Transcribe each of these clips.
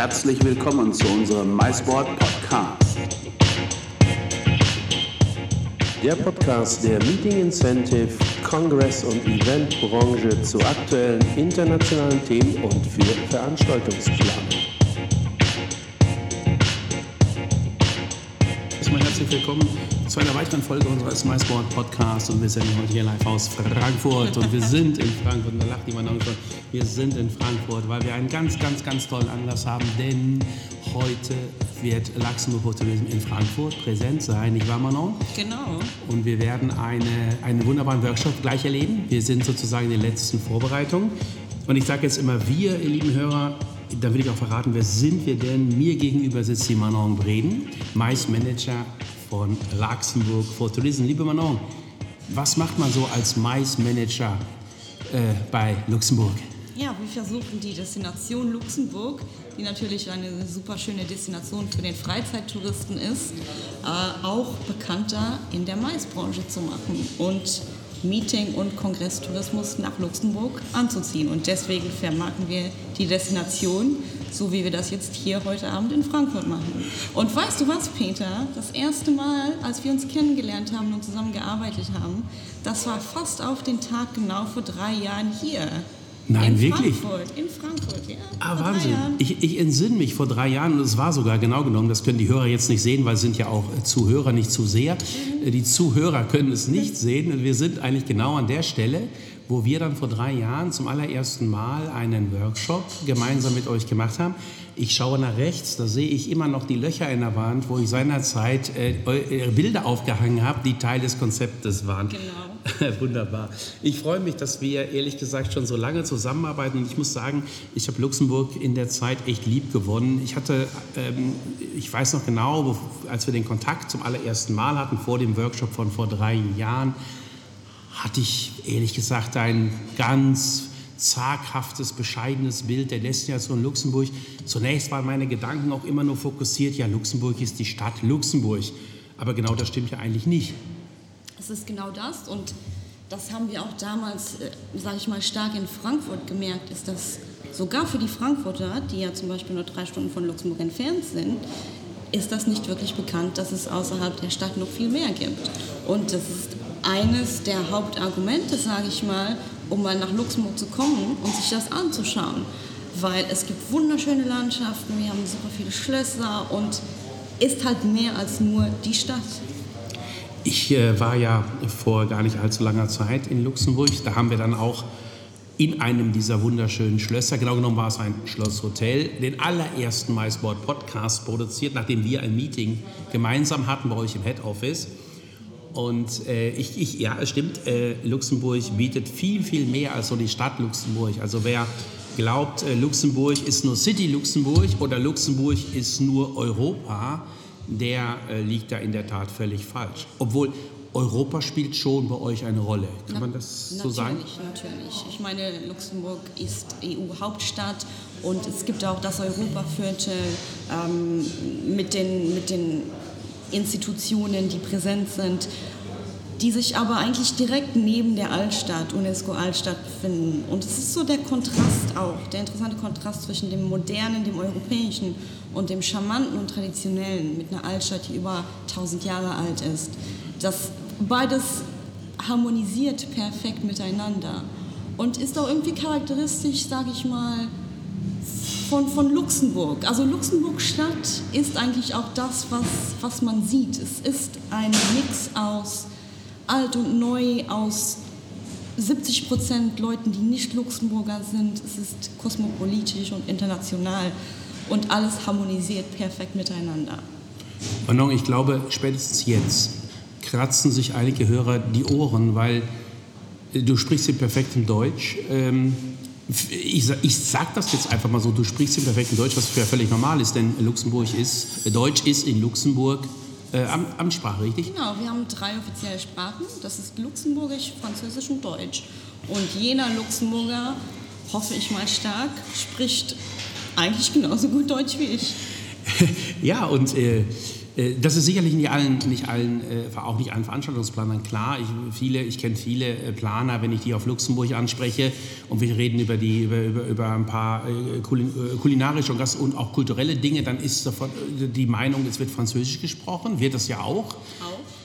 herzlich willkommen zu unserem MySport Podcast. Der Podcast der Meeting Incentive, Kongress- und Eventbranche zu aktuellen internationalen Themen und für Veranstaltungsplanung. Erstmal herzlich willkommen zu einer weiteren Folge unseres MySport Podcasts und wir sind heute hier live aus Frankfurt und wir sind in Frankfurt, da lacht jemand noch wir sind in Frankfurt, weil wir einen ganz, ganz, ganz tollen Anlass haben, denn heute wird Luxemburg Hotelism in Frankfurt präsent sein, nicht wahr Manon? Genau. Und wir werden eine, einen wunderbaren Workshop gleich erleben. Wir sind sozusagen in den letzten Vorbereitungen und ich sage jetzt immer wir, ihr lieben Hörer, da will ich auch verraten, wer sind wir denn? Mir gegenüber sitzt die Manon Breden, Mais Manager von Luxemburg for Tourism. Liebe Manon, was macht man so als Mais-Manager äh, bei Luxemburg? Ja, wir versuchen die Destination Luxemburg, die natürlich eine super schöne Destination für den Freizeittouristen ist, äh, auch bekannter in der Maisbranche zu machen und Meeting- und Kongresstourismus nach Luxemburg anzuziehen. Und deswegen vermarkten wir die Destination so wie wir das jetzt hier heute Abend in Frankfurt machen. Und weißt du was, Peter? Das erste Mal, als wir uns kennengelernt haben und zusammen gearbeitet haben, das war fast auf den Tag genau vor drei Jahren hier. Nein, in wirklich? Frankfurt, in Frankfurt, ja. Ah, vor Wahnsinn. Ich, ich entsinne mich vor drei Jahren, und es war sogar genau genommen, das können die Hörer jetzt nicht sehen, weil es sind ja auch äh, Zuhörer, nicht Zuseher. Äh, Die Zuhörer können es nicht sehen. Und wir sind eigentlich genau an der Stelle, wo wir dann vor drei Jahren zum allerersten Mal einen Workshop gemeinsam mit euch gemacht haben. Ich schaue nach rechts, da sehe ich immer noch die Löcher in der Wand, wo ich seinerzeit äh, eure Bilder aufgehangen habe, die Teil des Konzeptes waren. Genau. Wunderbar. Ich freue mich, dass wir ehrlich gesagt schon so lange zusammenarbeiten und ich muss sagen, ich habe Luxemburg in der Zeit echt lieb gewonnen. Ich hatte, ähm, ich weiß noch genau, als wir den Kontakt zum allerersten Mal hatten vor dem Workshop von vor drei Jahren, hatte ich ehrlich gesagt ein ganz zaghaftes, bescheidenes Bild der Destination Luxemburg. Zunächst waren meine Gedanken auch immer nur fokussiert, ja, Luxemburg ist die Stadt Luxemburg. Aber genau das stimmt ja eigentlich nicht. Es ist genau das und das haben wir auch damals, äh, sage ich mal, stark in Frankfurt gemerkt, ist, dass sogar für die Frankfurter, die ja zum Beispiel nur drei Stunden von Luxemburg entfernt sind, ist das nicht wirklich bekannt, dass es außerhalb der Stadt noch viel mehr gibt. Und das ist eines der Hauptargumente, sage ich mal, um mal nach Luxemburg zu kommen und sich das anzuschauen. Weil es gibt wunderschöne Landschaften, wir haben super viele Schlösser und ist halt mehr als nur die Stadt. Ich äh, war ja vor gar nicht allzu langer Zeit in Luxemburg. Da haben wir dann auch in einem dieser wunderschönen Schlösser, genau genommen war es ein Schlosshotel, den allerersten MySport Podcast produziert, nachdem wir ein Meeting gemeinsam hatten bei euch im Head Office. Und äh, ich, ich, ja, es stimmt, äh, Luxemburg bietet viel, viel mehr als so die Stadt Luxemburg. Also wer glaubt, äh, Luxemburg ist nur City Luxemburg oder Luxemburg ist nur Europa, der äh, liegt da in der Tat völlig falsch. Obwohl Europa spielt schon bei euch eine Rolle. Kann man das so natürlich, sagen? Natürlich, Ich meine, Luxemburg ist EU-Hauptstadt und es gibt auch das Europaviertel ähm, mit, den, mit den Institutionen, die präsent sind, die sich aber eigentlich direkt neben der Altstadt, UNESCO-Altstadt befinden. Und es ist so der Kontrast auch, der interessante Kontrast zwischen dem Modernen, dem Europäischen und dem Charmanten und Traditionellen mit einer Altstadt, die über 1000 Jahre alt ist. Das beides harmonisiert perfekt miteinander und ist auch irgendwie charakteristisch, sage ich mal, von, von Luxemburg. Also Luxemburg Stadt ist eigentlich auch das, was, was man sieht. Es ist ein Mix aus alt und neu, aus 70 Prozent Leuten, die nicht Luxemburger sind. Es ist kosmopolitisch und international und alles harmonisiert perfekt miteinander. Manon, ich glaube, spätestens jetzt kratzen sich einige Hörer die Ohren, weil äh, du sprichst in perfektem Deutsch. Ähm, ich, ich sag das jetzt einfach mal so, du sprichst in perfektem Deutsch, was ja völlig normal ist, denn Luxemburg ist, äh, Deutsch ist in Luxemburg äh, Am- Amtssprache, richtig? Genau, wir haben drei offizielle Sprachen. Das ist Luxemburgisch, Französisch und Deutsch. Und jener Luxemburger, hoffe ich mal stark, spricht eigentlich genauso gut Deutsch wie ich. Ja, und Äh, das ist sicherlich nicht allen, nicht allen äh, auch nicht allen Veranstaltungsplanern klar. Ich, viele, ich kenne viele äh, Planer, wenn ich die auf Luxemburg anspreche und wir reden über, die, über, über, über ein paar kulinarische und, und auch kulturelle Dinge, dann ist sofort die Meinung, es wird Französisch gesprochen, wird das ja auch. Auch.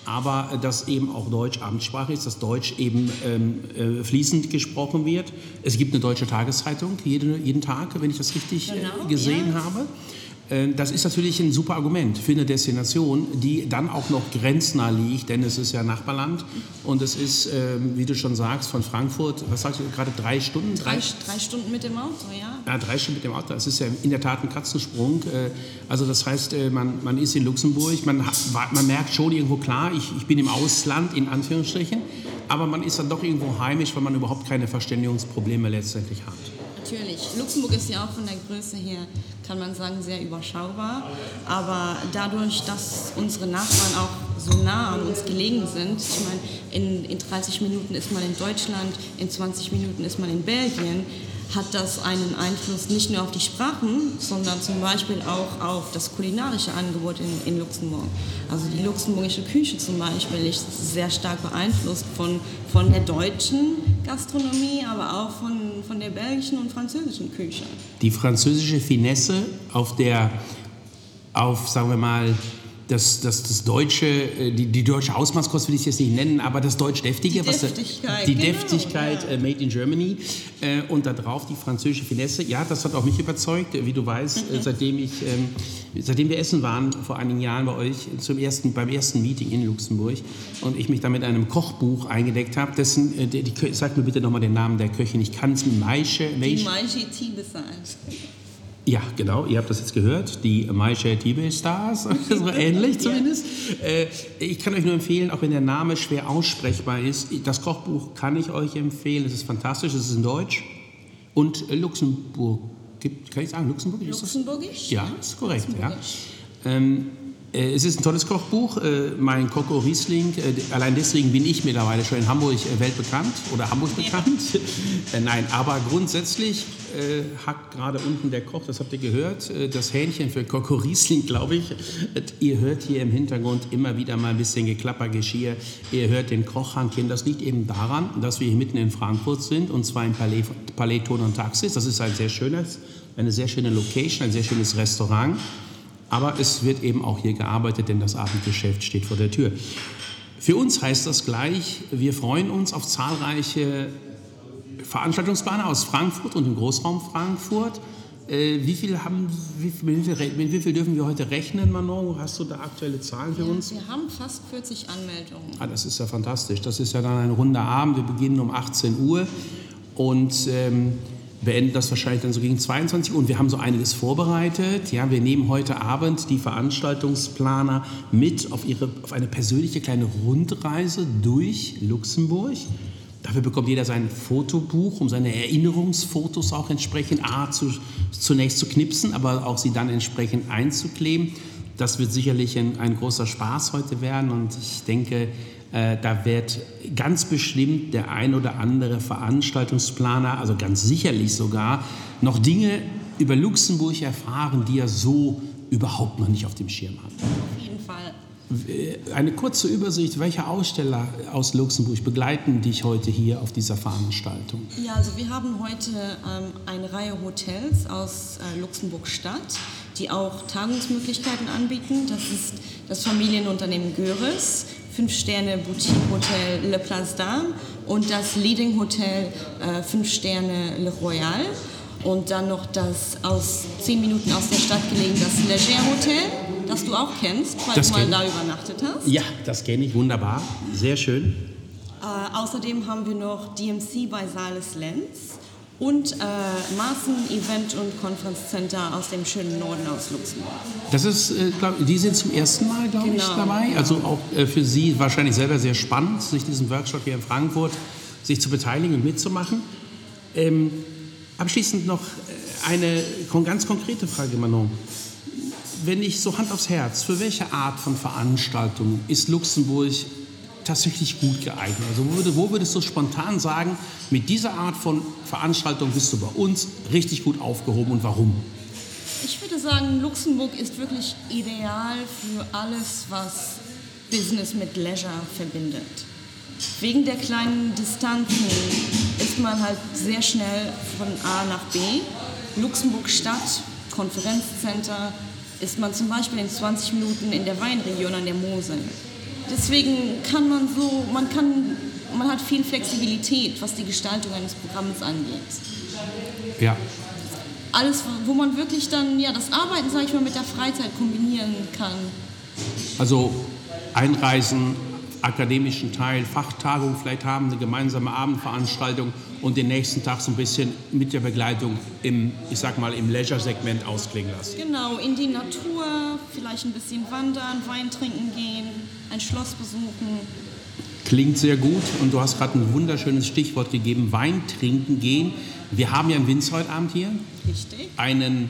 Aber dass eben auch Deutsch Amtssprache ist, dass Deutsch eben ähm, fließend gesprochen wird. Es gibt eine deutsche Tageszeitung jeden, jeden Tag, wenn ich das richtig genau, gesehen ja. habe. Äh, das ist natürlich ein super Argument für eine Destination, die dann auch noch grenznah liegt, denn es ist ja Nachbarland und es ist, ähm, wie du schon sagst, von Frankfurt, was sagst du gerade, drei Stunden? Drei, drei Stunden mit dem Auto, ja. Ja, drei Stunden mit dem Auto, das ist ja in der Tat ein Katzensprung. Äh, also das heißt, äh, man, man ist in Luxemburg, man, man merkt schon irgendwo klar, ich, ich bin im Ausland, in Anführungsstrichen, aber man ist dann doch irgendwo heimisch, weil man überhaupt keine Verständigungsprobleme letztendlich hat. Natürlich. Luxemburg ist ja auch von der Größe her, kann man sagen, sehr überschaubar. Aber dadurch, dass unsere Nachbarn auch so nah an uns gelegen sind, ich meine, in, in 30 Minuten ist man in Deutschland, in 20 Minuten ist man in Belgien, hat das einen Einfluss nicht nur auf die Sprachen, sondern zum Beispiel auch auf das kulinarische Angebot in, in Luxemburg. Also die luxemburgische Küche zum Beispiel ist sehr stark beeinflusst von, von der deutschen Gastronomie, aber auch von, von der belgischen und französischen Küche. Die französische Finesse auf der, auf, sagen wir mal, das, das, das deutsche, äh, die, die deutsche Hausmannskost will ich jetzt nicht nennen, aber das deutsch-deftige, die Deftigkeit, die genau, Deftigkeit ja. Äh, made in Germany äh, und darauf die französische Finesse. Ja, das hat auch mich überzeugt, wie du weißt, mhm. seitdem ich, ähm, seitdem wir essen waren vor einigen Jahren bei euch zum ersten, beim ersten Meeting in Luxemburg und ich mich da mit einem Kochbuch eingedeckt habe. Dessen, die, die, sag mir bitte nochmal den Namen der Köchin. Ich kann es mit Maische. Die Maische Tibesal. Ja, genau, ihr habt das jetzt gehört, die Maisha TV Stars, so ähnlich zumindest. Ja. Äh, ich kann euch nur empfehlen, auch wenn der Name schwer aussprechbar ist, das Kochbuch kann ich euch empfehlen, es ist fantastisch, es ist in Deutsch und Luxemburg, kann ich sagen, Luxemburgisch? Luxemburgisch? Ja, ist korrekt, ja. Ähm, äh, es ist ein tolles Kochbuch. Äh, mein Coco Riesling, äh, allein deswegen bin ich mittlerweile schon in Hamburg weltbekannt oder Hamburg bekannt. Nein, aber grundsätzlich hackt gerade unten der Koch, das habt ihr gehört, das Hähnchen für Coco Riesling, glaube ich. Ihr hört hier im Hintergrund immer wieder mal ein bisschen Geklapper, Geschirr. Ihr hört den Kochhandchen. Das liegt eben daran, dass wir hier mitten in Frankfurt sind und zwar im Palais, Palais Ton und Taxis. Das ist ein sehr schönes, eine sehr schöne Location, ein sehr schönes Restaurant. Aber es wird eben auch hier gearbeitet, denn das Abendgeschäft steht vor der Tür. Für uns heißt das gleich, wir freuen uns auf zahlreiche Veranstaltungsplaner aus Frankfurt und dem Großraum Frankfurt. Äh, wie, viel haben, wie, mit, wie, viel, mit wie viel dürfen wir heute rechnen, Manon? Hast du da aktuelle Zahlen für ja, uns? Wir haben fast 40 Anmeldungen. Ah, das ist ja fantastisch. Das ist ja dann ein runder Abend. Wir beginnen um 18 Uhr und ähm, beenden das wahrscheinlich dann so gegen 22 Uhr und wir haben so einiges vorbereitet. Ja, wir nehmen heute Abend die Veranstaltungsplaner mit auf, ihre, auf eine persönliche kleine Rundreise durch Luxemburg. Dafür bekommt jeder sein Fotobuch, um seine Erinnerungsfotos auch entsprechend A, zu, zunächst zu knipsen, aber auch sie dann entsprechend einzukleben. Das wird sicherlich ein, ein großer Spaß heute werden und ich denke, da wird ganz bestimmt der ein oder andere Veranstaltungsplaner, also ganz sicherlich sogar, noch Dinge über Luxemburg erfahren, die er so überhaupt noch nicht auf dem Schirm hat. Auf jeden Fall. Äh, eine kurze Übersicht, welche Aussteller aus Luxemburg begleiten dich heute hier auf dieser Veranstaltung? Ja, also wir haben heute ähm, eine Reihe Hotels aus äh, Luxemburg-Stadt, die auch Tagungsmöglichkeiten anbieten. Das ist das Familienunternehmen Göres, fünf Sterne Boutique Hotel Le Place d'Armes und das Leading Hotel äh, fünf Sterne Le Royal und dann noch das aus zehn Minuten aus der Stadt gelegen das Leger Hotel, das du auch kennst, weil das du mal da übernachtet hast. Ja, das kenne ich wunderbar, sehr schön. Äh, außerdem haben wir noch DMC bei Sales Lenz und äh, Maaßen Event und Conference Center aus dem schönen Norden aus Luxemburg. Das ist, äh, glaub, die sind zum ersten Mal, glaube genau. ich, dabei. Also auch äh, für Sie wahrscheinlich selber sehr spannend, sich diesem Workshop hier in Frankfurt sich zu beteiligen und mitzumachen. Ähm, abschließend noch äh, eine ganz konkrete Frage, Manon. Wenn ich so Hand aufs Herz, für welche Art von Veranstaltung ist Luxemburg tatsächlich gut geeignet? Also wo, würde, wo würdest du spontan sagen, mit dieser Art von Veranstaltung bist du bei uns richtig gut aufgehoben und warum? Ich würde sagen, Luxemburg ist wirklich ideal für alles, was Business mit Leisure verbindet. Wegen der kleinen Distanzen ist man halt sehr schnell von A nach B. Luxemburg Stadt, Konferenzcenter, ist man zum Beispiel in 20 Minuten in der Weinregion an der Mosel. Deswegen kann man so, man kann, man hat viel Flexibilität, was die Gestaltung eines Programms angeht. Ja. Alles, wo man wirklich dann ja das Arbeiten, sage ich mal, mit der Freizeit kombinieren kann. Also Einreisen, akademischen Teil, Fachtagung vielleicht haben, eine gemeinsame Abendveranstaltung und den nächsten Tag so ein bisschen mit der Begleitung im, ich sag mal, im Leisure-Segment ausklingen lassen. Genau, in die Natur, vielleicht ein bisschen wandern, Wein trinken gehen, ein Schloss besuchen. Klingt sehr gut und du hast gerade ein wunderschönes Stichwort gegeben, Wein trinken gehen. Wir haben ja einen Winzer heute Abend hier. Richtig. Einen,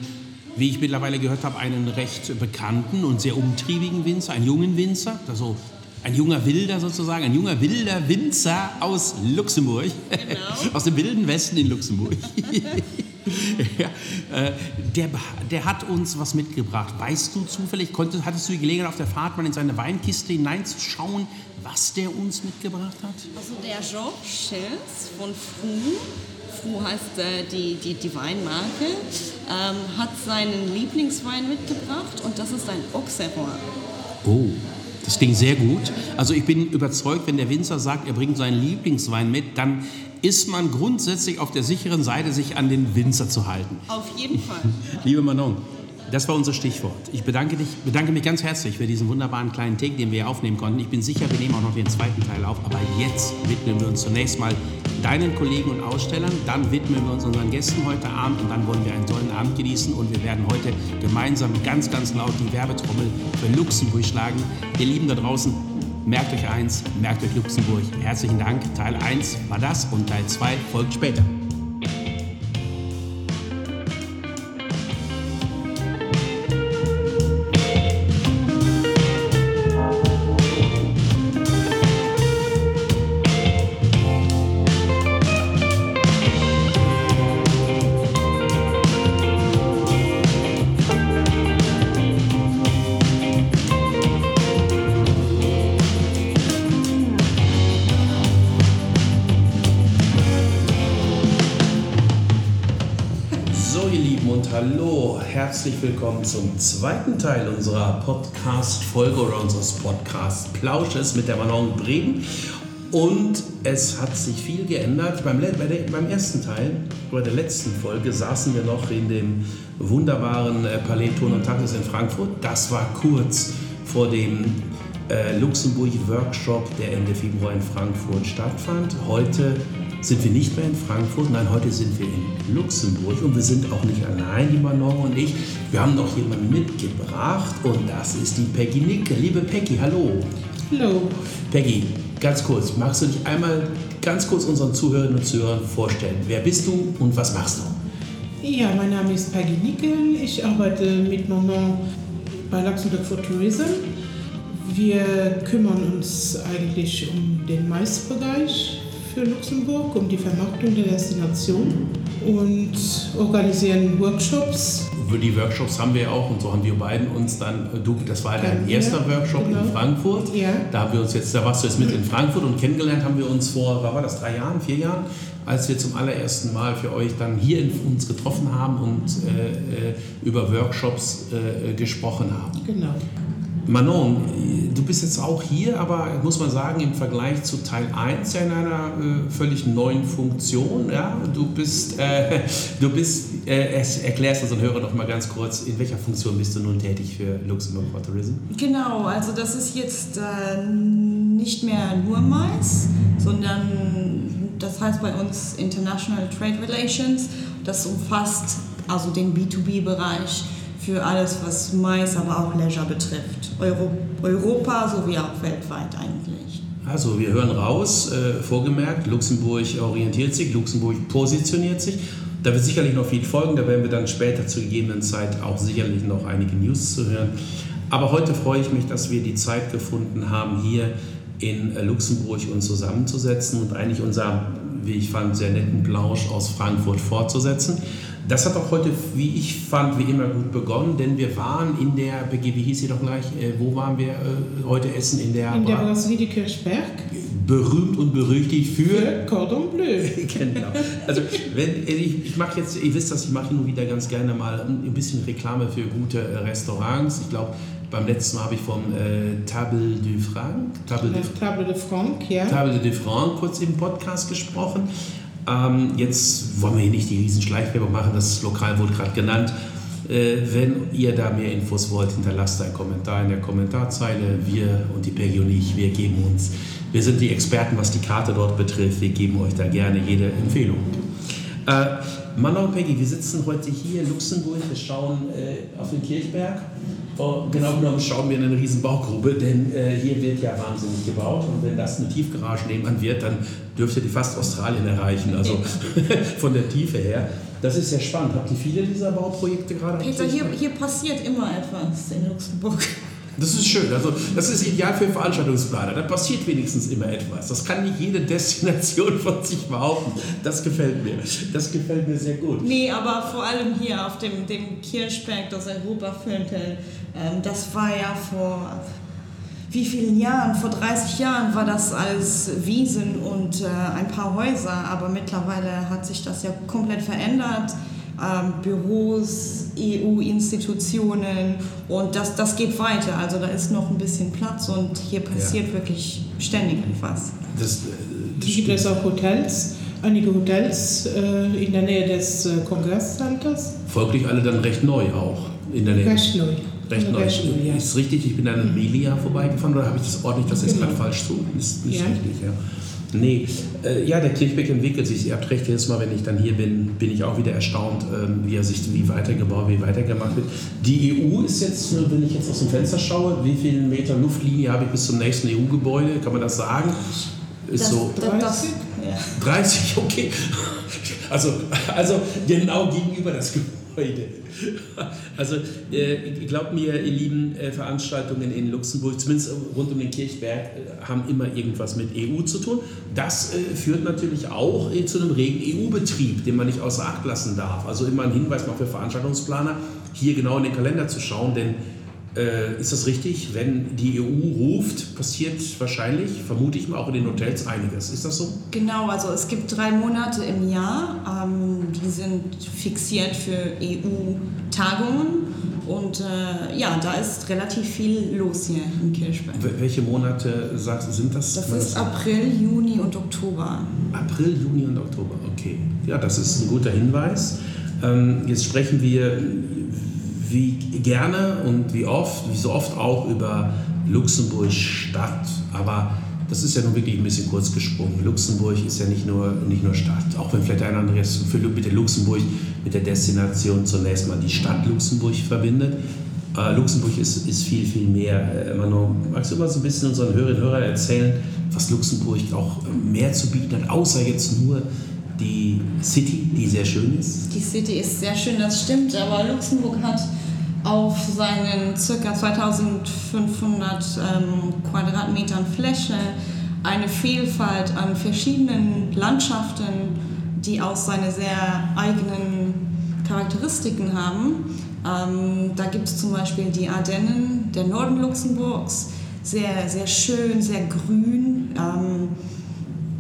wie ich mittlerweile gehört habe, einen recht bekannten und sehr umtriebigen Winzer, einen jungen Winzer, also ein junger Wilder sozusagen, ein junger wilder Winzer aus Luxemburg, Genau. aus dem wilden Westen in Luxemburg. ja, äh, der, der hat uns was mitgebracht. Weißt du zufällig, konntest, hattest du die Gelegenheit auf der Fahrt mal in seine Weinkiste hineinzuschauen, was der uns mitgebracht hat? Also der Georges Schilz von Fru, Fru heißt äh, die, die, die Weinmarke, ähm, hat seinen Lieblingswein mitgebracht und das ist ein Auxerrois. Oh, das klingt sehr gut. Also ich bin überzeugt, wenn der Winzer sagt, er bringt seinen Lieblingswein mit, dann ist man grundsätzlich auf der sicheren Seite, sich an den Winzer zu halten. Auf jeden Fall. Liebe Manon, das war unser Stichwort. Ich bedanke, dich, bedanke mich ganz herzlich für diesen wunderbaren kleinen Take, den wir hier aufnehmen konnten. Ich bin sicher, wir nehmen auch noch den zweiten Teil auf, aber jetzt widmen wir uns zunächst mal deinen Kollegen und Ausstellern, dann widmen wir uns unseren Gästen heute Abend und dann wollen wir einen tollen Abend genießen und wir werden heute gemeinsam ganz, ganz laut die Werbetrommel für Luxemburg schlagen. Ihr Lieben da draußen, merkt euch eins, merkt euch Luxemburg. Herzlichen Dank. Teil 1 war das und Teil 2 folgt später. Herzlich willkommen zum zweiten Teil unserer Podcast-Folge oder unseres Podcast-Plausches mit der Manon Bremen. Und es hat sich viel geändert. Beim, bei der, beim ersten Teil, bei der letzten Folge, saßen wir noch in dem wunderbaren äh, Palais Ton und Taxis in Frankfurt. Das war kurz vor dem äh, Luxemburg-Workshop, der Ende Februar in Frankfurt stattfand. Heute sind wir nicht mehr in Frankfurt, nein, heute sind wir in Luxemburg und wir sind auch nicht allein, die Manon und ich. Wir haben noch jemanden mitgebracht und das ist die Peggy Nicke. Liebe Peggy, hallo. Hallo, Peggy, ganz kurz, magst du dich einmal ganz kurz unseren Zuhörerinnen und Zuhörern vorstellen? Wer bist du und was machst du? ja, mein Name ist Peggy Nickel. Ich arbeite mit Maman bei Luxemburg for Tourism. Wir kümmern uns eigentlich um den Maisbereich für Luxemburg, um die Vermarktung der Destination und organisieren Workshops. Über die Workshops haben wir auch und so haben wir beiden uns dann, du, das war dein Kennen wir, erster Workshop genau. in Frankfurt. Ja. Da haben wir uns jetzt, da warst du jetzt mit in Frankfurt und kennengelernt haben wir uns vor, war das, drei Jahren, vier Jahren, als wir zum allerersten Mal für euch dann hier in, uns getroffen haben und äh, äh, über Workshops äh, gesprochen haben. Genau. Manon, du bist jetzt auch hier, aber muss man sagen, im Vergleich zu Teil 1 ja in einer äh, völlig neuen Funktion. Ja? Du bist, äh, du bist äh, erklärst unseren Hörern noch mal ganz kurz, in welcher Funktion bist du nun tätig für Luxemburg for Tourism? Genau, also das ist jetzt äh, nicht mehr nur Mais, sondern das heißt bei uns International Trade Relations. Das umfasst also den B2B-Bereich für alles, was Mais, aber auch Leisure betrifft. Euro Europa sowie auch weltweit eigentlich. Also wir hören raus, äh, vorgemerkt, Luxemburg orientiert sich, Luxemburg positioniert sich. Da wird sicherlich noch viel folgen, da werden wir dann später zur gegebenen Zeit auch sicherlich noch einige News zu hören. Aber heute freue ich mich, dass wir die Zeit gefunden haben, hier in äh, Luxemburg uns zusammenzusetzen und eigentlich unser, wie ich fand, sehr netten Plausch aus Frankfurt fortzusetzen. Das hat auch heute, wie ich fand, wie immer gut begonnen, denn wir waren in der, wie hieß sie doch gleich, äh, wo waren wir äh, heute essen? In der, In der Brasserie de Kirchberg berühmt und berüchtigt für für Cordon Bleu. genau. Also wenn ich, ich mache jetzt, ihr wisst das, ich mache nur wieder ganz gerne mal ein bisschen Reklame für gute äh, Restaurants. Ich glaube, beim letzten Mal habe ich vom äh, Table du Franc, Table du, Table de Franc, ja. Table de Franc kurz im Podcast gesprochen. Ähm, jetzt wollen wir hier nicht die riesen Schleichwerbung machen, das Lokal wurde gerade genannt. Äh, wenn ihr da mehr Infos wollt, hinterlasst einen Kommentar in der Kommentarzeile. Wir und die Peggy und ich, wir geben uns, wir sind die Experten, was die Karte dort betrifft. Wir geben euch da gerne jede Empfehlung. Äh, Manon und Peggy, wir sitzen heute hier in Luxemburg, wir schauen äh, auf den Kirchberg. Oh, genau genommen schauen wir in eine riesen Baugrube, denn äh, hier wird ja wahnsinnig gebaut und wenn das eine Tiefgarage nebenan wird, dann dürfte die fast Australien erreichen, also von der Tiefe her. Das ist sehr spannend. Habt ihr viele dieser Bauprojekte gerade? Peter, hier, hier passiert immer etwas in Luxemburg. Das ist schön. Also, das ist ideal für Veranstaltungsplaner. Da passiert wenigstens immer etwas. Das kann nicht jede Destination von sich behaupten. Das gefällt mir. Das gefällt mir sehr gut. Nee, aber vor allem hier auf dem, dem Kirchberg, das Europaviertel, ähm, das war ja vor wie vielen Jahren? Vor 30 Jahren war das als Wiesen und äh, ein paar Häuser, aber mittlerweile hat sich das ja komplett verändert. Ähm, Büros, EU-Institutionen und das, das geht weiter. Also da ist noch ein bisschen Platz und hier passiert wirklich ständig etwas. Das, äh, das gibt es auch Hotels, einige Hotels äh, in der Nähe des äh, Kongresscenters. folglich alle dann recht neu auch in der Nähe. Recht neu. Recht neu. Recht neu, ja. Ist richtig, ich bin an Melia vorbeigefahren oder habe ich das ordentlich, das jetzt Genau. gerade falsch zu? Ist nicht Ja. richtig, ja. Nee, äh, ja, der Kirchberg entwickelt sich. Ihr habt recht, jedes Mal, wenn ich dann hier bin, bin ich auch wieder erstaunt, ähm, wie er sich, wie weitergebaut, wie weitergemacht wird. Die EU ist jetzt, äh, wenn ich jetzt aus dem Fenster schaue, wie viele Meter Luftlinie habe ich bis zum nächsten EU-Gebäude? Kann man das sagen? Ist Das, so das, das, ja. 30, okay. Also, also genau gegenüber das Gebäude. Also äh, glaubt mir, ihr lieben äh, Veranstaltungen in Luxemburg, zumindest rund um den Kirchberg, äh, haben immer irgendwas mit EU zu tun. Das äh, führt natürlich auch äh, zu einem regen EU-Betrieb, den man nicht außer Acht lassen darf. Also immer ein Hinweis mal für Veranstaltungsplaner, hier genau in den Kalender zu schauen, denn äh, ist das richtig? Wenn die EU ruft, passiert wahrscheinlich, vermute ich mal, auch in den Hotels einiges. Ist das so? Genau, also es gibt drei Monate im Jahr, ähm, die sind fixiert für EU-Tagungen und äh, ja, da ist relativ viel los hier im Kirchberg. Wel- Welche Monate sagst sind das? Das ist? April, Juni und Oktober. April, Juni und Oktober. Okay. Ja, das ist ein guter Hinweis. Ähm, jetzt sprechen wir wie gerne und wie oft, wie so oft auch über Luxemburg Stadt. Aber das ist ja nun wirklich ein bisschen kurz gesprungen. Luxemburg ist ja nicht nur, nicht nur Stadt, auch wenn vielleicht ein anderer jetzt mit der Luxemburg, mit der Destination zunächst mal die Stadt Luxemburg verbindet. Äh, Luxemburg ist, ist viel, viel mehr. Äh, Manon, magst du mal so ein bisschen unseren Hörerinnen und Hörern erzählen, was Luxemburg auch mehr zu bieten hat, außer jetzt nur die City, die sehr schön ist? Die City ist sehr schön, das stimmt, aber Luxemburg hat auf seinen ca. 2500 ähm, Quadratmetern Fläche eine Vielfalt an verschiedenen Landschaften, die auch seine sehr eigenen Charakteristiken haben. Ähm, da gibt es zum Beispiel die Ardennen, der Norden Luxemburgs, sehr, sehr schön, sehr grün. Ähm,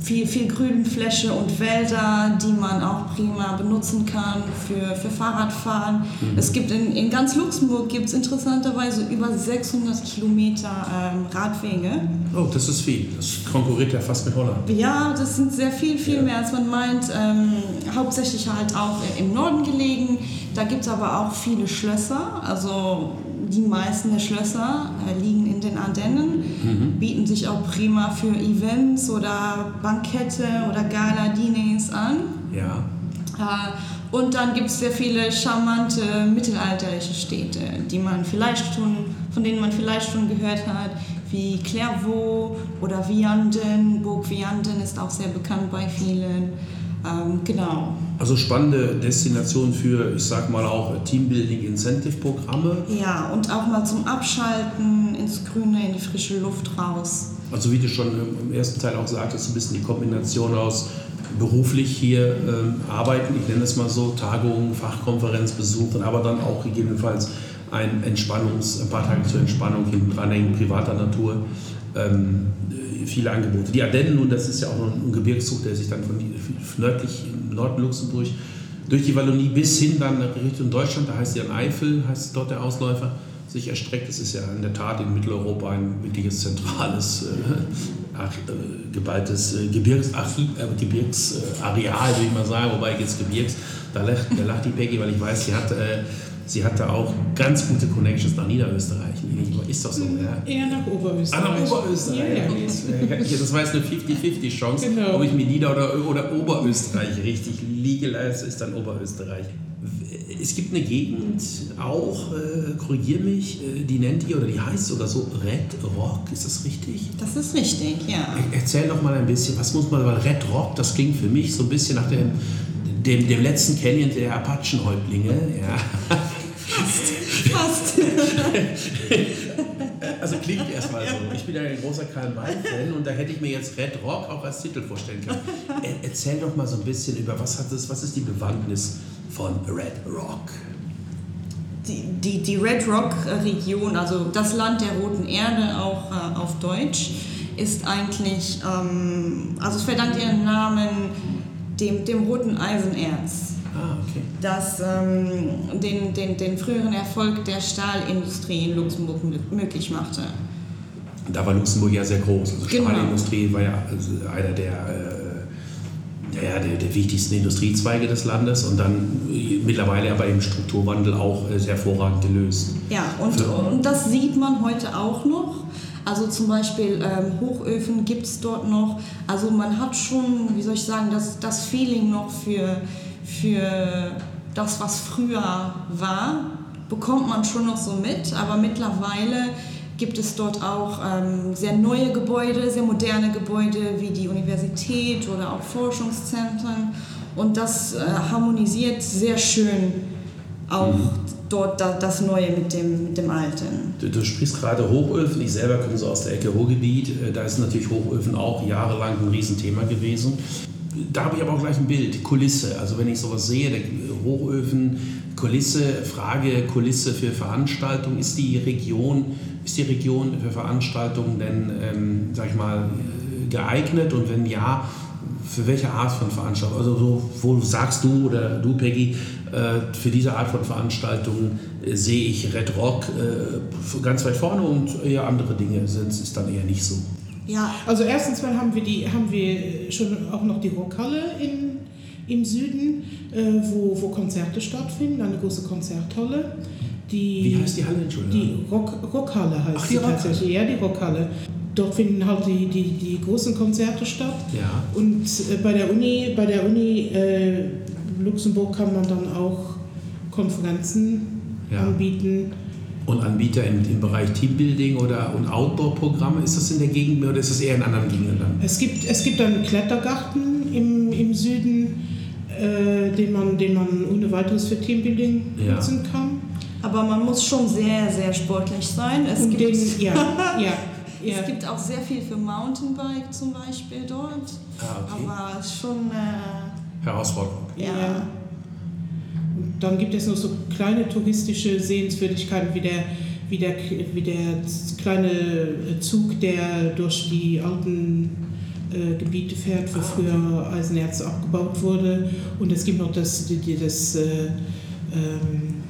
viel, viel Grünfläche und Wälder, die man auch prima benutzen kann für, für Fahrradfahren. Es gibt in, in ganz Luxemburg gibt es interessanterweise über 600 Kilometer ähm, Radwege. Oh, das ist viel. Das konkurriert ja fast mit Holland. Ja, das sind sehr viel, viel Ja. mehr als man meint. Ähm, hauptsächlich halt auch im Norden gelegen. Da gibt es aber auch viele Schlösser. Also die meisten der Schlösser äh, liegen in den Ardennen, bieten sich auch prima für Events oder Bankette oder Gala-Diners an. Ja. Äh, Und dann gibt es sehr viele charmante mittelalterliche Städte, die man vielleicht schon, von denen man vielleicht schon gehört hat, wie Clairvaux oder Vianden. Burg Vianden ist auch sehr bekannt bei vielen. Ähm, genau. Also spannende Destination für, ich sag mal auch Teambuilding-Incentive-Programme. Ja, und auch mal zum Abschalten ins Grüne, in die frische Luft raus. Also wie du schon im ersten Teil auch sagtest, ein bisschen die Kombination aus beruflich hier ähm, arbeiten, ich nenne es mal so, Tagungen, Fachkonferenz besuchen, aber dann auch gegebenenfalls ein, Entspannungs-, ein paar Tage zur Entspannung hinten dranhängen, privater Natur. Ähm, viele Angebote. Die Ardennen nun, das ist ja auch noch ein Gebirgszug, der sich dann von nördlich im Norden Luxemburg durch die Wallonie bis hin dann Richtung Deutschland, da heißt die an Eifel, heißt dort der Ausläufer, sich erstreckt. Das ist ja in der Tat in Mitteleuropa ein wirkliches zentrales, äh, äh, geballtes äh, Gebirgsarchiv, äh, Gebirgsareal, würde ich mal sagen, wobei jetzt Gebirgs, da lacht, da lacht die Peggy, weil ich weiß, sie hat äh, Sie hatte auch ganz gute Connections nach Niederösterreich. Ist doch so, ja? Eher nach Oberösterreich. Ah, nach Oberösterreich. Ja, ja. Das war jetzt eine 50-50 Chance, Genau. ob ich mir Nieder- oder, oder Oberösterreich richtig liege, leiste, ist dann Oberösterreich. Es gibt eine Gegend, auch, äh, korrigier mich, äh, die nennt ihr oder die heißt sogar so Red Rock, ist das richtig? Das ist richtig, ja. Erzähl doch mal ein bisschen, was muss man, weil Red Rock, das klingt für mich so ein bisschen nach dem, dem, dem letzten Canyon der Apachenhäuptlinge. Ja. Fast. Also klingt erstmal so. Ich bin ja ein großer Karl May-Fan und da hätte ich mir jetzt Red Rock auch als Titel vorstellen können. Er, erzähl doch mal so ein bisschen über, was hat das, was ist die Bewandtnis von Red Rock? Die, die, die Red Rock-Region, also das Land der roten Erde, auch äh, auf Deutsch, ist eigentlich, ähm, also es verdankt ihren Namen dem, dem roten Eisenerz, Ah, okay. das ähm, den, den, den früheren Erfolg der Stahlindustrie in Luxemburg mö- möglich machte. Da war Luxemburg ja sehr groß. Also Genau. Stahlindustrie war ja also einer der, äh, ja, der, der wichtigsten Industriezweige des Landes und dann mittlerweile aber im Strukturwandel auch äh, sehr hervorragend gelöst. Ja, und, und das sieht man heute auch noch. Also zum Beispiel ähm, Hochöfen gibt es dort noch. Also man hat schon, wie soll ich sagen, das, das Feeling noch für, für das, was früher war, bekommt man schon noch so mit. Aber mittlerweile gibt es dort auch ähm, sehr neue Gebäude, sehr moderne Gebäude wie die Universität oder auch Forschungszentren. Und das äh, harmonisiert sehr schön auch dort da, das Neue mit dem, mit dem Alten. Du, du sprichst gerade Hochöfen. Ich selber komme so aus der Ecke Ruhrgebiet. Äh, Da ist natürlich Hochöfen auch jahrelang ein Riesenthema gewesen. Da habe ich aber auch gleich ein Bild, Kulisse. Also wenn ich sowas sehe, der Hochöfen, Kulisse, Frage Kulisse für Veranstaltungen, ist die Region, ist die Region für Veranstaltungen denn, ähm, sag ich mal, äh, geeignet und wenn ja, für welche Art von Veranstaltung? Also so, wo sagst du oder du, Peggy, äh, für diese Art von Veranstaltungen äh, sehe ich Red Rock äh, ganz weit vorne und eher andere Dinge sind es dann eher nicht so. Ja, Also erstens mal haben wir, die, haben wir schon auch noch die Rockhalle in, im Süden, wo, wo Konzerte stattfinden, eine große Konzerthalle. Die, Wie heißt die Halle, Entschuldigung? Die Rock, Rockhalle heißt Ach, die tatsächlich. Ja, die Rockhalle. Dort finden halt die, die, die großen Konzerte statt. Ja. Und äh, bei der Uni, bei der Uni äh, Luxemburg kann man dann auch Konferenzen Ja. anbieten. Und Anbieter im, im Bereich Teambuilding oder und Outdoor-Programme, ist das in der Gegend oder ist das eher in anderen Gegenden? Es gibt, es gibt einen Klettergarten im, im Süden, äh, den, man, den man ohne weiteres für Teambuilding Ja. nutzen kann. Aber man muss schon sehr, sehr sportlich sein. Es, Und gibt, den, ja, ja, ja. es gibt auch sehr viel für Mountainbike zum Beispiel dort. Ah, okay. Aber es ist schon, äh, Herausforderung. ja. Ja. Dann gibt es noch so kleine touristische Sehenswürdigkeiten wie der, wie der, wie der kleine Zug, der durch die alten äh, Gebiete fährt, wo früher Eisenerz abgebaut wurde. Und es gibt noch das, die, die, das, äh, ähm,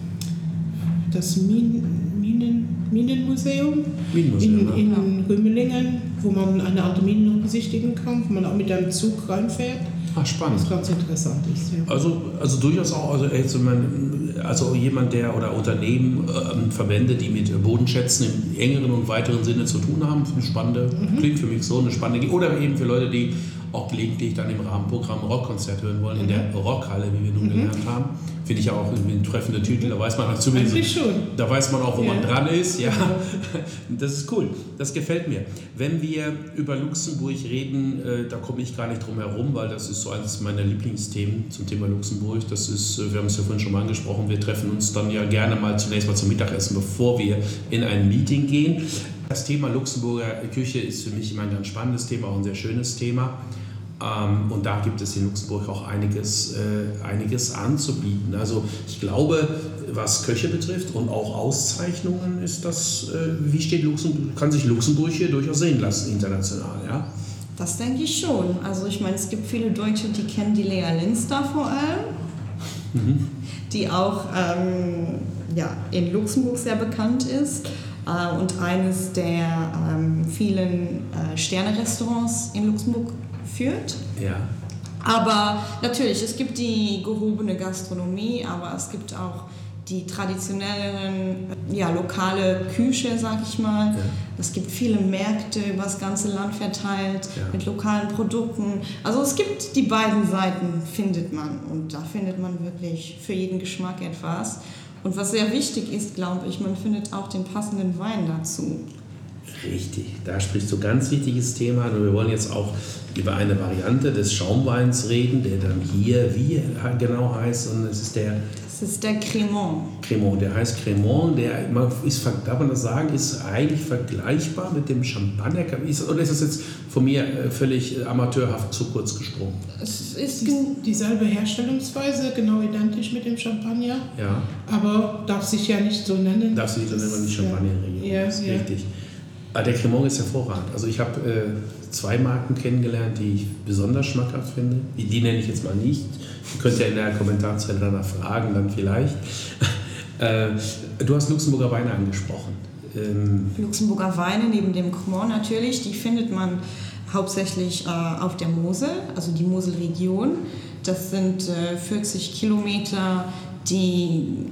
das Min, Minen, Minenmuseum Minenmuseum, in, in Rümelingen, wo man eine alte Mine noch besichtigen kann, wo man auch mit einem Zug reinfährt. Ah, spannend. Was ganz interessant ist. Ja. Also, also durchaus auch, also, man, also jemand, der oder Unternehmen, ähm, Verbände, die mit Bodenschätzen im engeren und weiteren Sinne zu tun haben, eine spannende, klingt für mich so eine spannende, oder eben für Leute, die auch gelegentlich dann im Rahmenprogramm Rockkonzert hören wollen, in der Rockhalle, wie wir nun gelernt haben. Finde ich ja auch ein treffender Titel, da weiß man zumindest, Eigentlich schon. da weiß man auch, wo man Ja. dran ist. Ja, das ist cool. Das gefällt mir. Wenn wir über Luxemburg reden, äh, da komme ich gar nicht drum herum, weil das ist so eines meiner Lieblingsthemen zum Thema Luxemburg. Das ist, äh, wir haben es ja vorhin schon mal angesprochen, wir treffen uns dann ja gerne mal zunächst mal zum Mittagessen, bevor wir in ein Meeting gehen. Das Thema Luxemburger Küche ist für mich immer ein ganz spannendes Thema, auch ein sehr schönes Thema. Ähm, und da gibt es in Luxemburg auch einiges, äh, einiges anzubieten. Also ich glaube, was Köche betrifft und auch Auszeichnungen, ist das, äh, wie steht Luxemburg, kann sich Luxemburg hier durchaus sehen lassen international. Ja? Das denke ich schon. Also ich meine, es gibt viele Deutsche, die kennen die Lea Linster vor allem, mhm. die auch ähm, ja, in Luxemburg sehr bekannt ist äh, und eines der ähm, vielen äh, Sterne-Restaurants in Luxemburg führt. Ja. Aber natürlich, es gibt die gehobene Gastronomie, aber es gibt auch die traditionellen, ja, lokale Küche, sag ich mal. Ja. Es gibt viele Märkte über das ganze Land verteilt ja. mit lokalen Produkten. Also es gibt die beiden Seiten, findet man. Und da findet man wirklich für jeden Geschmack etwas. Und was sehr wichtig ist, glaube ich, man findet auch den passenden Wein dazu. Richtig, da sprichst du ganz wichtiges Thema. Und wir wollen jetzt auch über eine Variante des Schaumweins reden, der dann hier wie genau heißt. Und es ist der. Das ist der Cremant. Cremant, der heißt Cremant. Der ist, darf man das sagen, ist eigentlich vergleichbar mit dem Champagner. Oder ist das jetzt von mir äh, völlig äh, amateurhaft zu kurz gesprungen? Es ist dieselbe Herstellungsweise, genau identisch mit dem Champagner. Ja. Aber darf sich ja nicht so nennen. Darf sich nennen, weil nicht Champagner-Region ja. ja, ist. Richtig. Ah, der Cremant ist hervorragend. Also ich habe äh, zwei Marken kennengelernt, die ich besonders schmackhaft finde. Die, die nenne ich jetzt mal nicht. Ihr könnt ja in der Kommentarzelle danach fragen, dann vielleicht. äh, du hast Luxemburger Weine angesprochen. Ähm, Luxemburger Weine neben dem Cremant natürlich, die findet man hauptsächlich äh, auf der Mosel, also die Moselregion. Das sind 40 äh, Kilometer, die,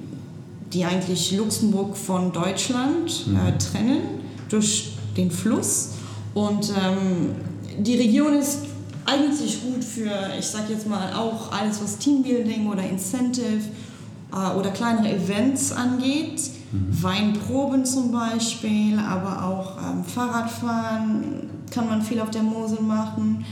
die eigentlich Luxemburg von Deutschland äh, mhm. trennen durch den Fluss. Und ähm, die Region ist eigentlich gut für, ich sag jetzt mal, auch alles, was Teambuilding oder Incentive äh, oder kleinere Events angeht. Mhm. Weinproben zum Beispiel, aber auch ähm, Fahrradfahren kann man viel auf der Mosel machen.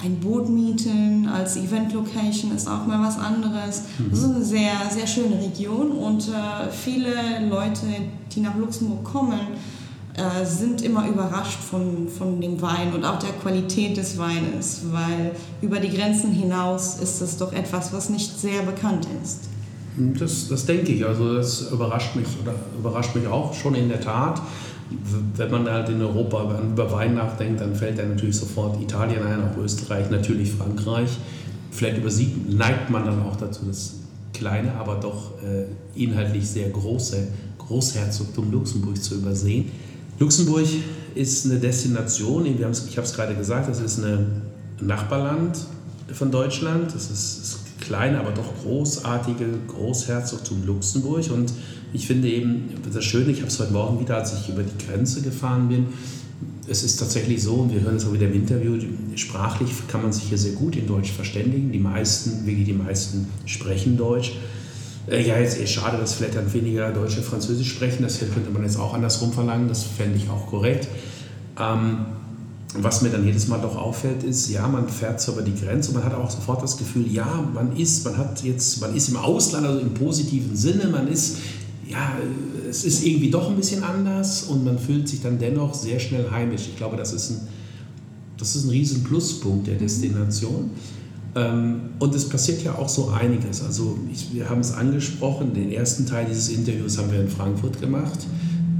Ein Boot mieten als Event-Location ist auch mal was anderes. Mhm. Das ist eine sehr, sehr schöne Region und äh, viele Leute, die nach Luxemburg kommen, äh, sind immer überrascht von, von dem Wein und auch der Qualität des Weines, weil über die Grenzen hinaus ist es doch etwas, was nicht sehr bekannt ist. Das, das denke ich, also das überrascht mich oder überrascht mich auch schon in der Tat. Wenn man halt in Europa über Wein nachdenkt, dann fällt dann natürlich sofort Italien ein, auch Österreich, natürlich Frankreich. Vielleicht übersieht, neigt man dann auch dazu, das kleine, aber doch äh, inhaltlich sehr große Großherzogtum Luxemburg zu übersehen. Luxemburg ist eine Destination, ich habe es gerade gesagt, das ist ein Nachbarland von Deutschland. Das ist das kleine, aber doch großartige Großherzogtum Luxemburg. Und ich finde eben das Schöne, ich habe es heute Morgen wieder, als ich über die Grenze gefahren bin, es ist tatsächlich so, und wir hören es auch wieder im Interview, sprachlich kann man sich hier sehr gut in Deutsch verständigen. Die meisten, wirklich die meisten sprechen Deutsch. Äh, ja, jetzt ist schade, dass vielleicht dann weniger Deutsche Französisch sprechen. Das könnte man jetzt auch andersrum verlangen. Das fände ich auch korrekt. Ähm, was mir dann jedes Mal doch auffällt, ist, ja, man fährt so über die Grenze und man hat auch sofort das Gefühl, ja, man ist, man hat jetzt, man ist im Ausland, also im positiven Sinne, man ist, ja, es ist irgendwie doch ein bisschen anders und man fühlt sich dann dennoch sehr schnell heimisch. Ich glaube, das ist ein, das ist ein riesen Pluspunkt der Destination. Ähm, und es passiert ja auch so einiges. Also ich, wir haben es angesprochen, den ersten Teil dieses Interviews haben wir in Frankfurt gemacht.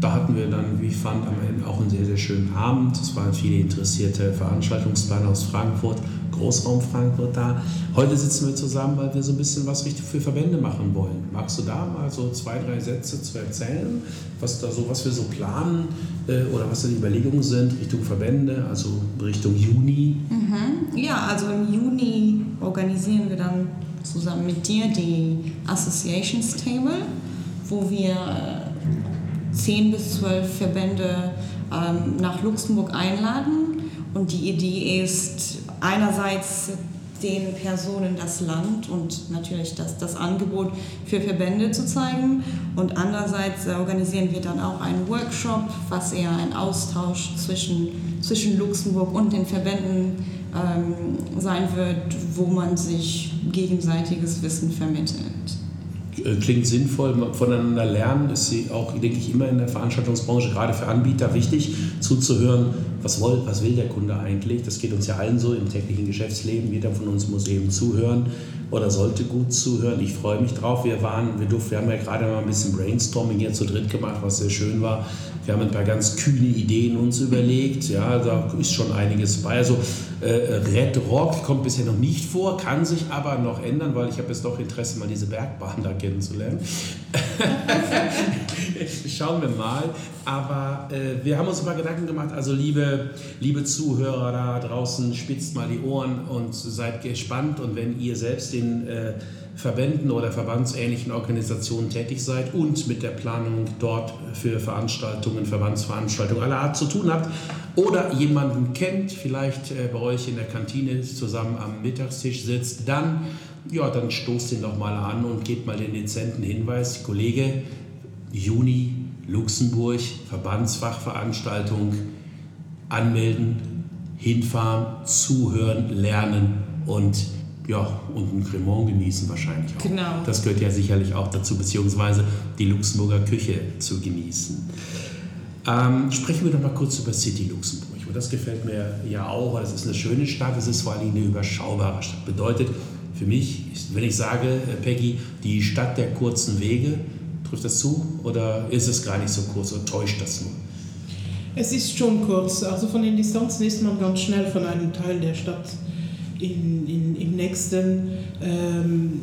Da hatten wir dann, wie ich fand, am Ende auch einen sehr, sehr schönen Abend. Es waren viele interessierte Veranstaltungsplaner aus Frankfurt, Großraum Frankfurt da. Heute sitzen wir zusammen, weil wir so ein bisschen was richtig für Verbände machen wollen. Magst du da mal so zwei, drei Sätze zu erzählen, was, da so, was wir so planen äh, oder was da die Überlegungen sind Richtung Verbände, also Richtung Juni? Mhm. Ja, also im Juni organisieren wir dann zusammen mit dir die Associations Table, wo wir äh, zehn bis zwölf Verbände ähm, nach Luxemburg einladen. Und die Idee ist einerseits den Personen das Land und natürlich das, das Angebot für Verbände zu zeigen. Und andererseits organisieren wir dann auch einen Workshop, was eher ein Austausch zwischen, zwischen Luxemburg und den Verbänden ähm, sein wird, wo man sich gegenseitiges Wissen vermittelt. Äh, klingt sinnvoll, voneinander lernen ist sie auch, denke ich, immer in der Veranstaltungsbranche, gerade für Anbieter, wichtig zuzuhören, was, will, was will der Kunde eigentlich. Das geht uns ja allen so im täglichen Geschäftsleben. Jeder von uns muss eben zuhören oder sollte gut zuhören. Ich freue mich drauf. Wir waren, wir durften, wir haben ja gerade mal ein bisschen Brainstorming hier zu dritt gemacht, was sehr schön war. Wir haben ein paar ganz kühne Ideen uns überlegt. Ja, da ist schon einiges bei. Also äh, Red Rock kommt bisher noch nicht vor, kann sich aber noch ändern, weil ich habe jetzt doch Interesse, mal diese Bergbahn da kennenzulernen. Schauen wir mal. Aber äh, wir haben uns mal Gedanken gemacht. Also liebe, liebe Zuhörer da draußen, spitzt mal die Ohren und seid gespannt. Und wenn ihr selbst den äh, Verbänden oder verbandsähnlichen Organisationen tätig seid und mit der Planung dort für Veranstaltungen, Verbandsveranstaltungen aller Art zu tun habt oder jemanden kennt, vielleicht äh, bei euch in der Kantine zusammen am Mittagstisch sitzt, dann, ja, dann stoßt ihn doch mal an und gebt mal den dezenten Hinweis, Kollege, Juni, Luxemburg, Verbandsfachveranstaltung, anmelden, hinfahren, zuhören, lernen und ja, und ein Cremant genießen wahrscheinlich auch. Genau. Das gehört ja sicherlich auch dazu, beziehungsweise die Luxemburger Küche zu genießen. Ähm, sprechen wir doch mal kurz über City Luxemburg. Und das gefällt mir ja auch. Es ist eine schöne Stadt, es ist vor allem eine überschaubare Stadt. Bedeutet für mich, wenn ich sage, äh, Peggy, die Stadt der kurzen Wege, trifft das zu oder ist es gar nicht so kurz oder täuscht das nur? Es ist schon kurz. Also von den Distanzen ist man ganz schnell von einem Teil der Stadt in, in, im nächsten. Ähm,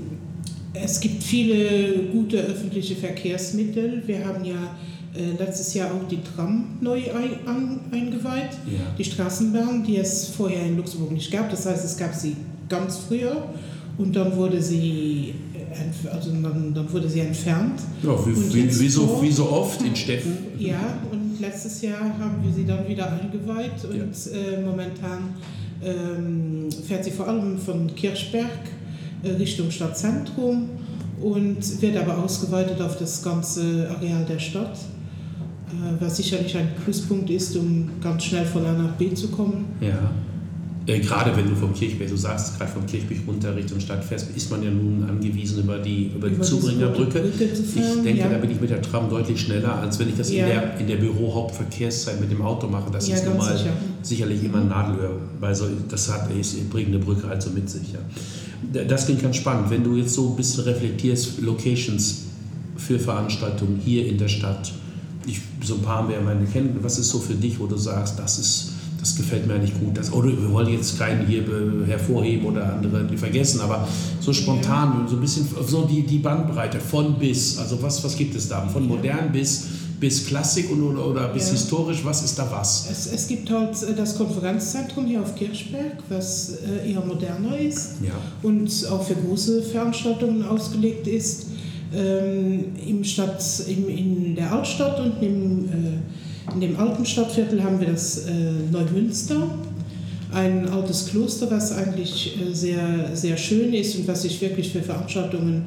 es gibt viele gute öffentliche Verkehrsmittel. Wir haben ja äh, letztes Jahr auch die Tram neu ein, an, eingeweiht, Ja. die Straßenbahn, die es vorher in Luxemburg nicht gab. Das heißt, es gab sie ganz früher und dann wurde sie, also dann, dann wurde sie entfernt. Ja, wie, wie, wie, so, wie so oft in Städten. Ja, und letztes Jahr haben wir sie dann wieder eingeweiht und äh, momentan ähm, fährt sie vor allem von Kirchberg äh, Richtung Stadtzentrum und wird aber ausgeweitet auf das ganze Areal der Stadt, äh, was sicherlich ein Pluspunkt ist, um ganz schnell von A nach B zu kommen. Ja. Äh, gerade wenn du vom Kirchberg, du sagst es gerade vom Kirchberg runter Richtung Stadt fährst, ist man ja nun angewiesen über die, über die Über diese Zubringerbrücke. Brücke zu Ich denke, ja. da bin ich mit der Tram deutlich schneller, als wenn ich das Ja. in der, in der Bürohauptverkehrszeit mit dem Auto mache. Das Ja, ist normal sicher. sicherlich immer ein Nadelöhr, weil so, das hat, ist, bringt eine Brücke also mit sich. Ja. Das klingt ganz spannend. Wenn du jetzt so ein bisschen reflektierst, Locations für Veranstaltungen hier in der Stadt, ich, so ein paar haben wir ja meine kennen. Was ist so für dich, wo du sagst, das ist, das gefällt mir nicht gut. Das, oder wir wollen jetzt keinen hier be- hervorheben oder andere vergessen, aber so spontan, so ein bisschen so die, die Bandbreite von bis. Also was, was gibt es da? Von modern bis, bis Klassik und, oder, oder bis Ja. historisch, was ist da was? Es, es gibt halt äh, das Konferenzzentrum hier auf Kirchberg, was äh, eher moderner ist. Ja. und auch für große Veranstaltungen ausgelegt ist. Ähm, im Stadt, im, in der Altstadt und im, äh, in dem alten Stadtviertel haben wir das äh, Neumünster, ein altes Kloster, was eigentlich äh, sehr, sehr schön ist und was sich wirklich für Veranstaltungen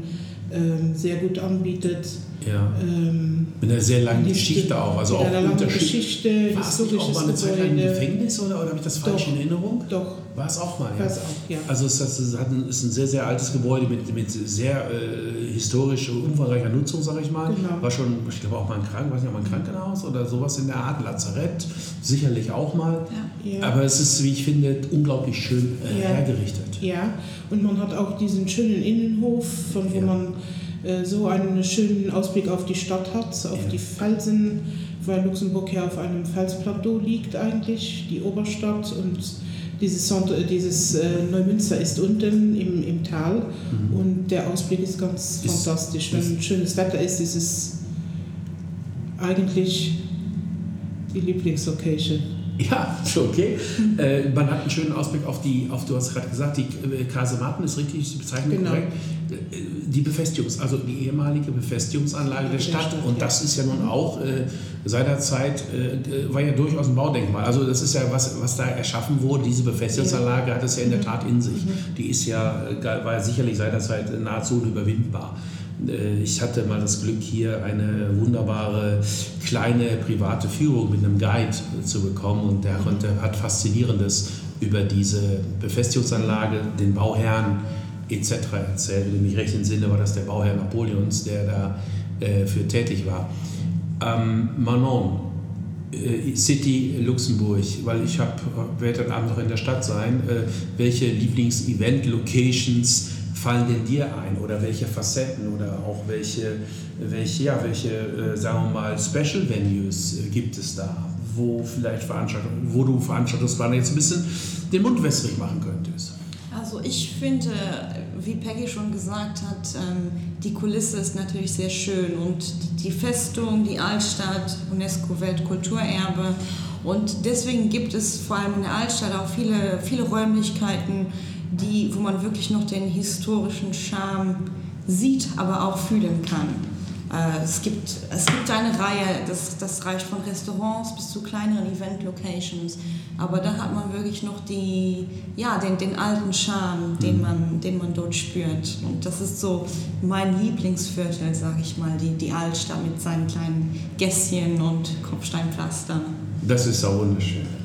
ähm, sehr gut anbietet. Ja. Ähm, Mit einer sehr langen Geschichte auch. Also auch. Geschichte, War es auch mal eine Zeit lang im. Gefängnis oder, oder habe ich das falsch Doch. in Erinnerung? Doch, War es auch mal, ja. war es auch, ja. Also es ist, ein, ist ein sehr, sehr altes Gebäude mit, mit sehr äh, historisch umfangreicher Nutzung, sage ich mal. Genau. War schon, ich glaube auch mal ein, Kranken, weiß nicht, mal ein Krankenhaus oder sowas in der Art, Lazarett, sicherlich auch mal. Ja. Aber es ist, wie ich finde, unglaublich schön äh, hergerichtet. Ja, und man hat auch diesen schönen Innenhof, von wo man äh, so einen schönen Ausblick auf die Stadt hat, auf Ja. die Felsen, weil Luxemburg ja auf einem Felsplateau liegt eigentlich, die Oberstadt und dieses, Centre, dieses äh, Neumünster ist unten im, im Tal und der Ausblick ist ganz Mhm. Ist- fantastisch. Wenn schönes Wetter ist, ist es eigentlich die Lieblingslocation. Ja, schon okay. Äh, man hat einen schönen Ausblick auf die, auf, du hast gerade gesagt, die äh, Kasematten ist richtig die Bezeichnung Genau. korrekt. Die Befestigungs-, also die ehemalige Befestigungsanlage der Stadt. Und das ist ja nun auch äh, seinerzeit, äh, war ja durchaus ein Baudenkmal. Also das ist ja, was, was da erschaffen wurde, diese Befestigungsanlage hat es ja in der Tat in sich. Die ist ja, äh, war ja sicherlich seinerzeit nahezu unüberwindbar. Äh, Ich hatte mal das Glück, hier eine wunderbare kleine private Führung mit einem Guide äh, zu bekommen und der konnte, hat Faszinierendes über diese Befestigungsanlage, den Bauherrn etc. erzählt. Wenn ich mich recht entsinne, war das der Bauherr Napoleons, der da äh, für tätig war. Ähm, Manon, äh, City Luxemburg, weil ich habe, werde heute Abend noch in der Stadt sein. Äh, welche Lieblings-Event-Locations fallen denn dir ein oder welche Facetten oder auch welche, welche, ja, welche äh, sagen wir mal, Special Venues gibt es da, wo vielleicht Veranstaltungen, wo du Veranstaltungsplaner jetzt ein bisschen den Mund wässrig machen könntest? Ich finde, wie Peggy schon gesagt hat, ähm, die Kulisse ist natürlich sehr schön und die Festung, die Altstadt, UNESCO-Weltkulturerbe und deswegen gibt es vor allem in der Altstadt auch viele, viele Räumlichkeiten, die, wo man wirklich noch den historischen Charme sieht, aber auch fühlen kann. Äh, es, gibt, es gibt eine Reihe, das, das reicht von Restaurants bis zu kleineren Event-Locations, aber da hat man wirklich noch die, ja, den, den alten Charme, den mhm. man, den man dort spürt. Und das ist so mein Lieblingsviertel, sage ich mal, die, die Altstadt mit seinen kleinen Gässchen und Kopfsteinpflastern. Das ist auch wunderschön.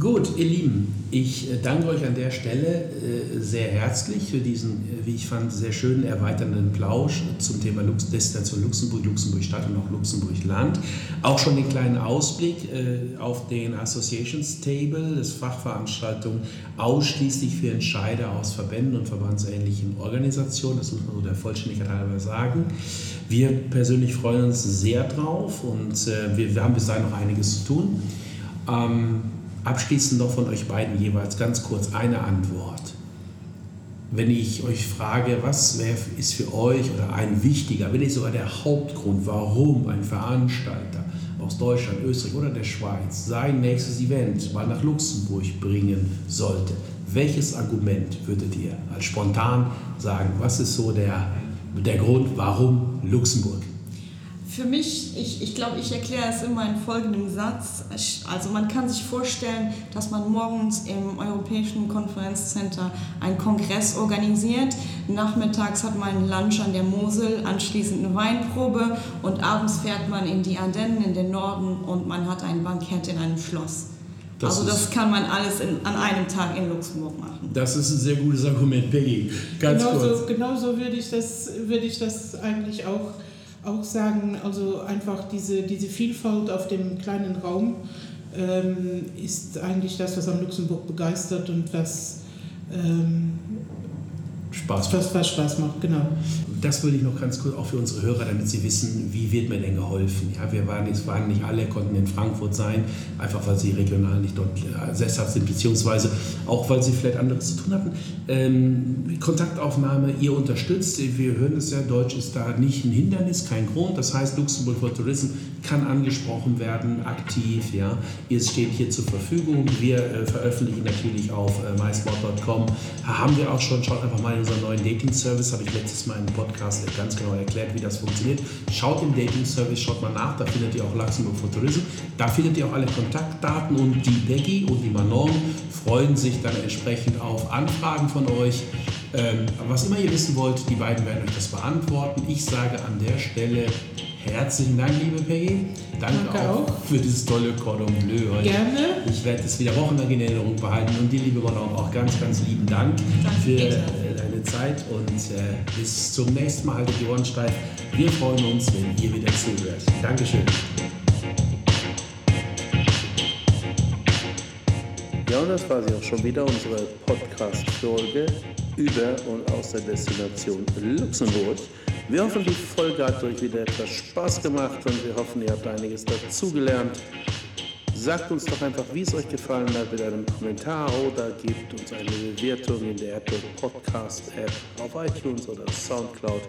Gut, ihr Lieben, ich äh, danke euch an der Stelle äh, sehr herzlich für diesen, äh, wie ich fand, sehr schönen erweiternden Plausch zum Thema Lux Destination Luxemburg, Luxemburg Stadt und auch Luxemburg Land. Auch schon den kleinen Ausblick auf den Associations Table, das Fachveranstaltung ausschließlich für Entscheider aus Verbänden und verbandsähnlichen Organisationen. Das muss man so der Vollständigkeit halber sagen. Wir persönlich freuen uns sehr drauf und wir, haben bis dahin noch einiges zu tun. Ähm, Abschließend noch von euch beiden jeweils ganz kurz eine Antwort. Wenn ich euch frage, was ist für euch oder ein wichtiger, wenn nicht sogar der Hauptgrund, warum ein Veranstalter aus Deutschland, Österreich oder der Schweiz sein nächstes Event mal nach Luxemburg bringen sollte, welches Argument würdet ihr als spontan sagen? Was ist so der, der Grund, warum Luxemburg? Für mich, ich, ich glaube, ich erkläre es immer in folgendem Satz. Also man kann sich vorstellen, dass man morgens im Europäischen Konferenzcenter einen Kongress organisiert. Nachmittags hat man einen Lunch an der Mosel, anschließend eine Weinprobe und abends fährt man in die Ardennen, in den Norden und man hat ein Bankett in einem Schloss. Das also das kann man alles in, an einem Tag in Luxemburg machen. Das ist ein sehr gutes Argument, Peggy. Ganz genauso, kurz. Genauso würde ich, das, würde ich das eigentlich auch auch sagen, also einfach diese, diese Vielfalt auf dem kleinen Raum ähm, ist eigentlich das, was am Luxemburg begeistert und was ähm, Spaß macht. Was, was Spaß macht, genau. Das würde ich noch ganz kurz auch für unsere Hörer, damit sie wissen, wie wird mir denn geholfen. Ja, wir waren, es waren nicht alle, konnten in Frankfurt sein, einfach weil sie regional nicht dort äh, sesshaft sind, beziehungsweise auch weil sie vielleicht anderes zu tun hatten. Ähm, Kontaktaufnahme, ihr unterstützt, wir hören es ja, Deutsch ist da nicht ein Hindernis, kein Grund. Das heißt, Luxemburg for Tourism kann angesprochen werden, aktiv. Ja. Ihr steht hier zur Verfügung. Wir äh, veröffentlichen natürlich auf äh, mysport.com. Haben wir auch schon, schaut einfach mal in unseren neuen Dating-Service, habe ich letztes Mal im Podcast ganz genau erklärt, wie das funktioniert. Schaut im Dating-Service, schaut mal nach, da findet ihr auch Luxemburg for Tourism. Da findet ihr auch alle Kontaktdaten und die Becky und die Manon freuen sich dann entsprechend auf Anfragen von euch. Ähm, was immer ihr wissen wollt, die beiden werden euch das beantworten. Ich sage an der Stelle herzlichen Dank, liebe Peggy. Danke, Danke auch, auch, für dieses tolle Cordon Bleu heute. Gerne. Ich werde es wieder wochenlang in Erinnerung behalten. Und dir, liebe Manon, auch ganz, ganz lieben Dank Danke, für Zeit. Und äh, bis zum nächsten Mal. Haltet die Ohren steif. Wir freuen uns, wenn ihr wieder zuhört. Dankeschön. Ja, und das war sie auch schon wieder, unsere Podcast-Folge über und aus der Destination Luxemburg. Wir hoffen, die Folge hat euch wieder etwas Spaß gemacht und wir hoffen, ihr habt einiges dazugelernt. Sagt uns doch einfach, wie es euch gefallen hat mit einem Kommentar oder gebt uns eine Bewertung in der Apple Podcast App auf iTunes oder Soundcloud.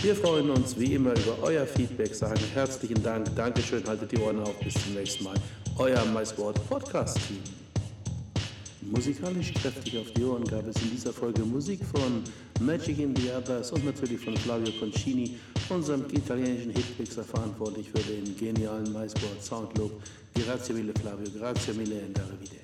Wir freuen uns wie immer über euer Feedback, sagen herzlichen Dank, Dankeschön, haltet die Ohren auf, bis zum nächsten Mal. Euer MySport Podcast Team. Musikalisch kräftig auf die Ohren gab es in dieser Folge Musik von Magic in the Others und natürlich von Flavio Concini, unserem italienischen Hitmixer verantwortlich für den genialen MySport Soundloop. Grazie mille Flavio, grazie mille, andare vide.